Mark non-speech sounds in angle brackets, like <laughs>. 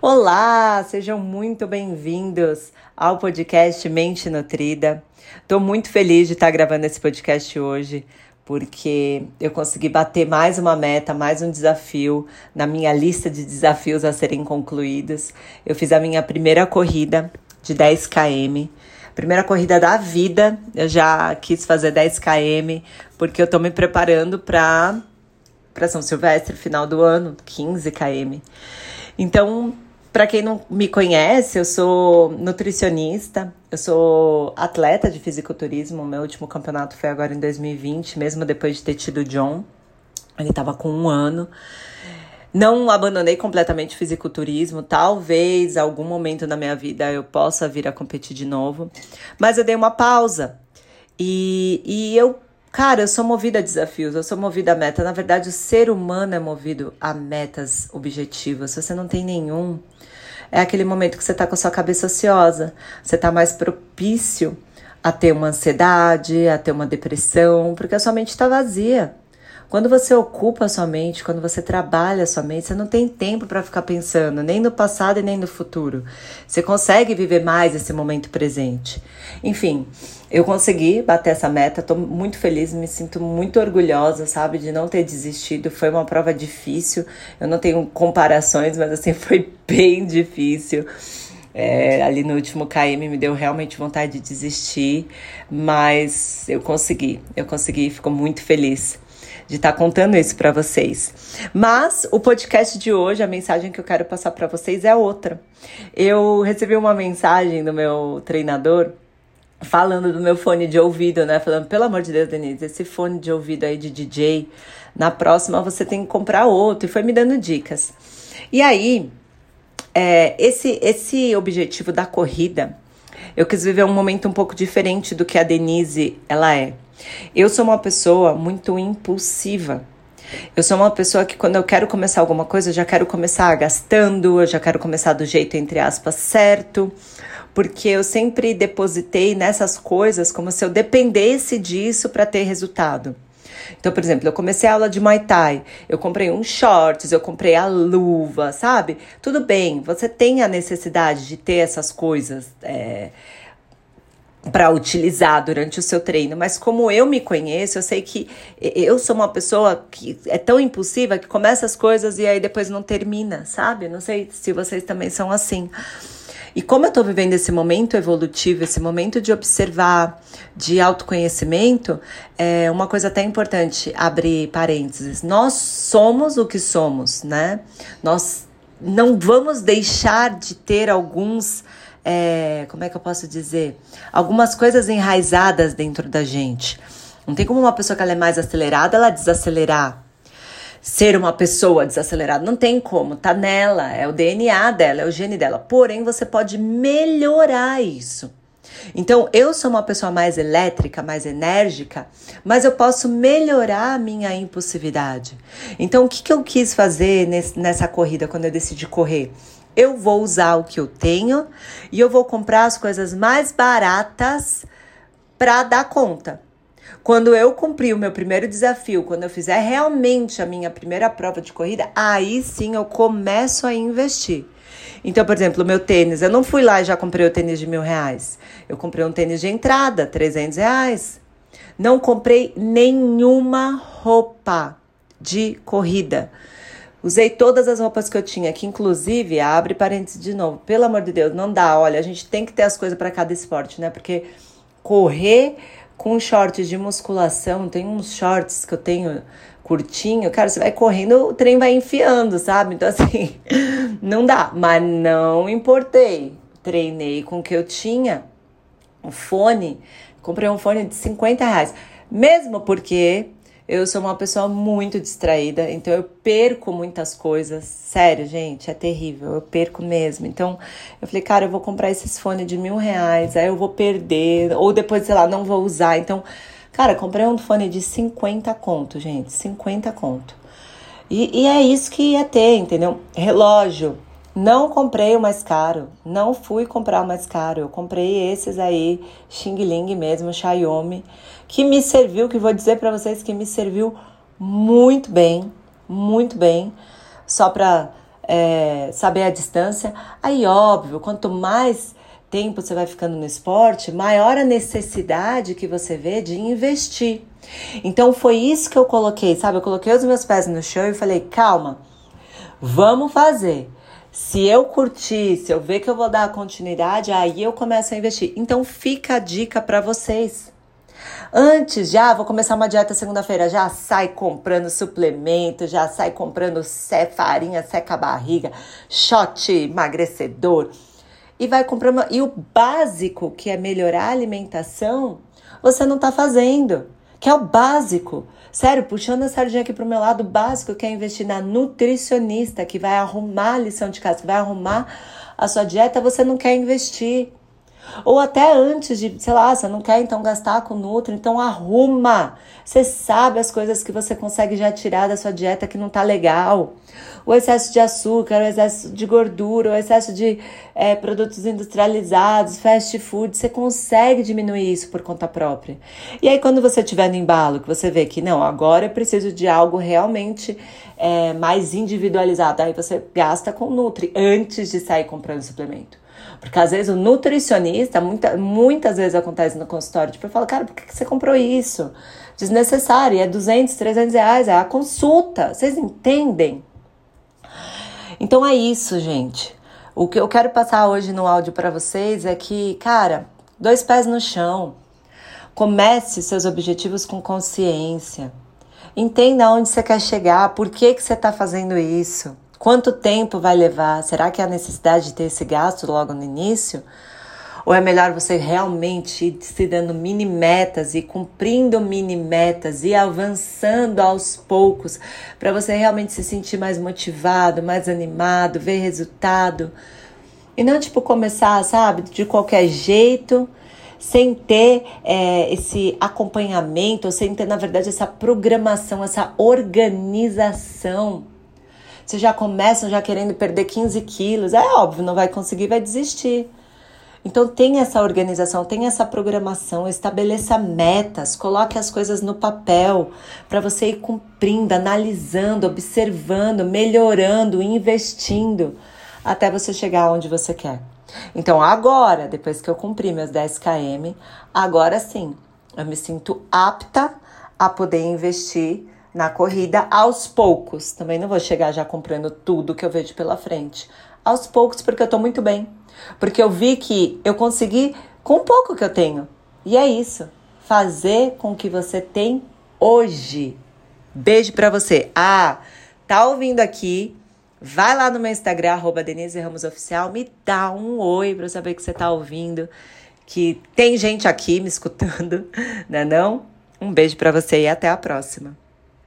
Olá, sejam muito bem-vindos ao podcast Mente Nutrida. Estou muito feliz de estar gravando esse podcast hoje, porque eu consegui bater mais uma meta, mais um desafio na minha lista de desafios a serem concluídos. Eu fiz a minha primeira corrida de 10 km. Primeira corrida da vida, eu já quis fazer 10 km, porque eu estou me preparando para para São Silvestre, final do ano, 15 km. Então, para quem não me conhece, eu sou nutricionista, eu sou atleta de fisiculturismo. Meu último campeonato foi agora em 2020, mesmo depois de ter tido o John. Ele estava com um ano. Não abandonei completamente o fisiculturismo. Talvez algum momento na minha vida eu possa vir a competir de novo. Mas eu dei uma pausa. E, e eu, cara, eu sou movida a desafios, eu sou movida a meta. Na verdade, o ser humano é movido a metas, objetivos. Se você não tem nenhum, é aquele momento que você está com a sua cabeça ociosa, você está mais propício a ter uma ansiedade, a ter uma depressão, porque a sua mente está vazia. Quando você ocupa a sua mente, quando você trabalha a sua mente, você não tem tempo para ficar pensando nem no passado e nem no futuro. Você consegue viver mais esse momento presente. Enfim, eu consegui bater essa meta, tô muito feliz, me sinto muito orgulhosa, sabe, de não ter desistido. Foi uma prova difícil, eu não tenho comparações, mas assim, <laughs> foi bem difícil. É, ali no último KM me deu realmente vontade de desistir, mas eu consegui, eu consegui, fico muito feliz de estar tá contando isso para vocês. Mas o podcast de hoje, a mensagem que eu quero passar para vocês é outra. Eu recebi uma mensagem do meu treinador falando do meu fone de ouvido, né? Falando, pelo amor de Deus, Denise, esse fone de ouvido aí de DJ, na próxima você tem que comprar outro. E foi me dando dicas. E aí, é, esse, esse objetivo da corrida, eu quis viver um momento um pouco diferente do que a Denise ela é. Eu sou uma pessoa muito impulsiva. Eu sou uma pessoa que quando eu quero começar alguma coisa, eu já quero começar gastando, eu já quero começar do jeito entre aspas certo, porque eu sempre depositei nessas coisas como se eu dependesse disso para ter resultado. Então, por exemplo, eu comecei a aula de Muay Thai, eu comprei uns shorts, eu comprei a luva, sabe? Tudo bem, você tem a necessidade de ter essas coisas. É, para utilizar durante o seu treino, mas como eu me conheço, eu sei que eu sou uma pessoa que é tão impulsiva que começa as coisas e aí depois não termina, sabe? Não sei se vocês também são assim. E como eu estou vivendo esse momento evolutivo, esse momento de observar, de autoconhecimento, é uma coisa até importante, abrir parênteses. Nós somos o que somos, né? Nós não vamos deixar de ter alguns é, como é que eu posso dizer? Algumas coisas enraizadas dentro da gente. Não tem como uma pessoa que ela é mais acelerada, ela desacelerar. Ser uma pessoa desacelerada, não tem como, tá nela, é o DNA dela, é o gene dela. Porém, você pode melhorar isso. Então, eu sou uma pessoa mais elétrica, mais enérgica, mas eu posso melhorar a minha impulsividade. Então, o que, que eu quis fazer nesse, nessa corrida quando eu decidi correr? Eu vou usar o que eu tenho e eu vou comprar as coisas mais baratas para dar conta. Quando eu cumprir o meu primeiro desafio, quando eu fizer realmente a minha primeira prova de corrida, aí sim eu começo a investir. Então, por exemplo, o meu tênis, eu não fui lá e já comprei o tênis de mil reais. Eu comprei um tênis de entrada, 300 reais. Não comprei nenhuma roupa de corrida. Usei todas as roupas que eu tinha, que inclusive, abre parênteses de novo, pelo amor de Deus, não dá. Olha, a gente tem que ter as coisas para cada esporte, né? Porque correr com shorts de musculação, tem uns shorts que eu tenho curtinho, cara, você vai correndo, o trem vai enfiando, sabe? Então, assim, <laughs> não dá. Mas não importei. Treinei com o que eu tinha. O fone, comprei um fone de 50 reais. Mesmo porque eu sou uma pessoa muito distraída, então eu perco muitas coisas. Sério, gente, é terrível. Eu perco mesmo. Então eu falei, cara, eu vou comprar esses fones de mil reais, aí eu vou perder, ou depois, sei lá, não vou usar. Então, cara, comprei um fone de 50 conto, gente, 50 conto. E, e é isso que ia ter, entendeu? Relógio. Não comprei o mais caro, não fui comprar o mais caro. Eu comprei esses aí, Xing Ling mesmo, Xiaomi que me serviu, que vou dizer para vocês que me serviu muito bem, muito bem. Só para é, saber a distância. Aí, óbvio, quanto mais tempo você vai ficando no esporte, maior a necessidade que você vê de investir. Então foi isso que eu coloquei, sabe? Eu coloquei os meus pés no chão e falei: calma, vamos fazer. Se eu curtir, se eu ver que eu vou dar continuidade, aí eu começo a investir. Então fica a dica para vocês. Antes já, vou começar uma dieta segunda-feira, já sai comprando suplemento, já sai comprando farinha, seca a barriga, shot emagrecedor. E vai comprando. E o básico, que é melhorar a alimentação, você não está fazendo. Que é o básico. Sério, puxando a sardinha aqui pro meu lado, o básico que é investir na nutricionista, que vai arrumar a lição de casa, que vai arrumar a sua dieta, você não quer investir. Ou até antes de, sei lá, você não quer então gastar com Nutri, então arruma. Você sabe as coisas que você consegue já tirar da sua dieta que não tá legal. O excesso de açúcar, o excesso de gordura, o excesso de é, produtos industrializados, fast food, você consegue diminuir isso por conta própria. E aí, quando você estiver no embalo, que você vê que não, agora eu preciso de algo realmente é, mais individualizado, aí você gasta com Nutri antes de sair comprando suplemento. Porque às vezes o nutricionista, muita, muitas vezes acontece no consultório, tipo, eu falo, cara, por que você comprou isso? Desnecessário, é 200, 300 reais, é a consulta, vocês entendem? Então é isso, gente. O que eu quero passar hoje no áudio para vocês é que, cara, dois pés no chão. Comece seus objetivos com consciência. Entenda onde você quer chegar, por que, que você está fazendo isso. Quanto tempo vai levar? Será que há necessidade de ter esse gasto logo no início? Ou é melhor você realmente ir se dando mini metas e cumprindo mini metas e avançando aos poucos para você realmente se sentir mais motivado, mais animado, ver resultado? E não tipo começar, sabe, de qualquer jeito, sem ter é, esse acompanhamento, sem ter, na verdade, essa programação, essa organização você já começa já querendo perder 15 quilos. É óbvio, não vai conseguir, vai desistir. Então tem essa organização, tem essa programação, estabeleça metas, coloque as coisas no papel para você ir cumprindo, analisando, observando, melhorando, investindo até você chegar onde você quer. Então agora, depois que eu cumpri meus 10 km, agora sim, eu me sinto apta a poder investir na corrida aos poucos. Também não vou chegar já comprando tudo que eu vejo pela frente. Aos poucos, porque eu tô muito bem. Porque eu vi que eu consegui com o pouco que eu tenho. E é isso. Fazer com que você tem hoje. Beijo para você. Ah, tá ouvindo aqui? Vai lá no meu Instagram, arroba Denise Ramos Oficial, me dá um oi para eu saber que você tá ouvindo, que tem gente aqui me escutando, <laughs> né não? Um beijo para você e até a próxima.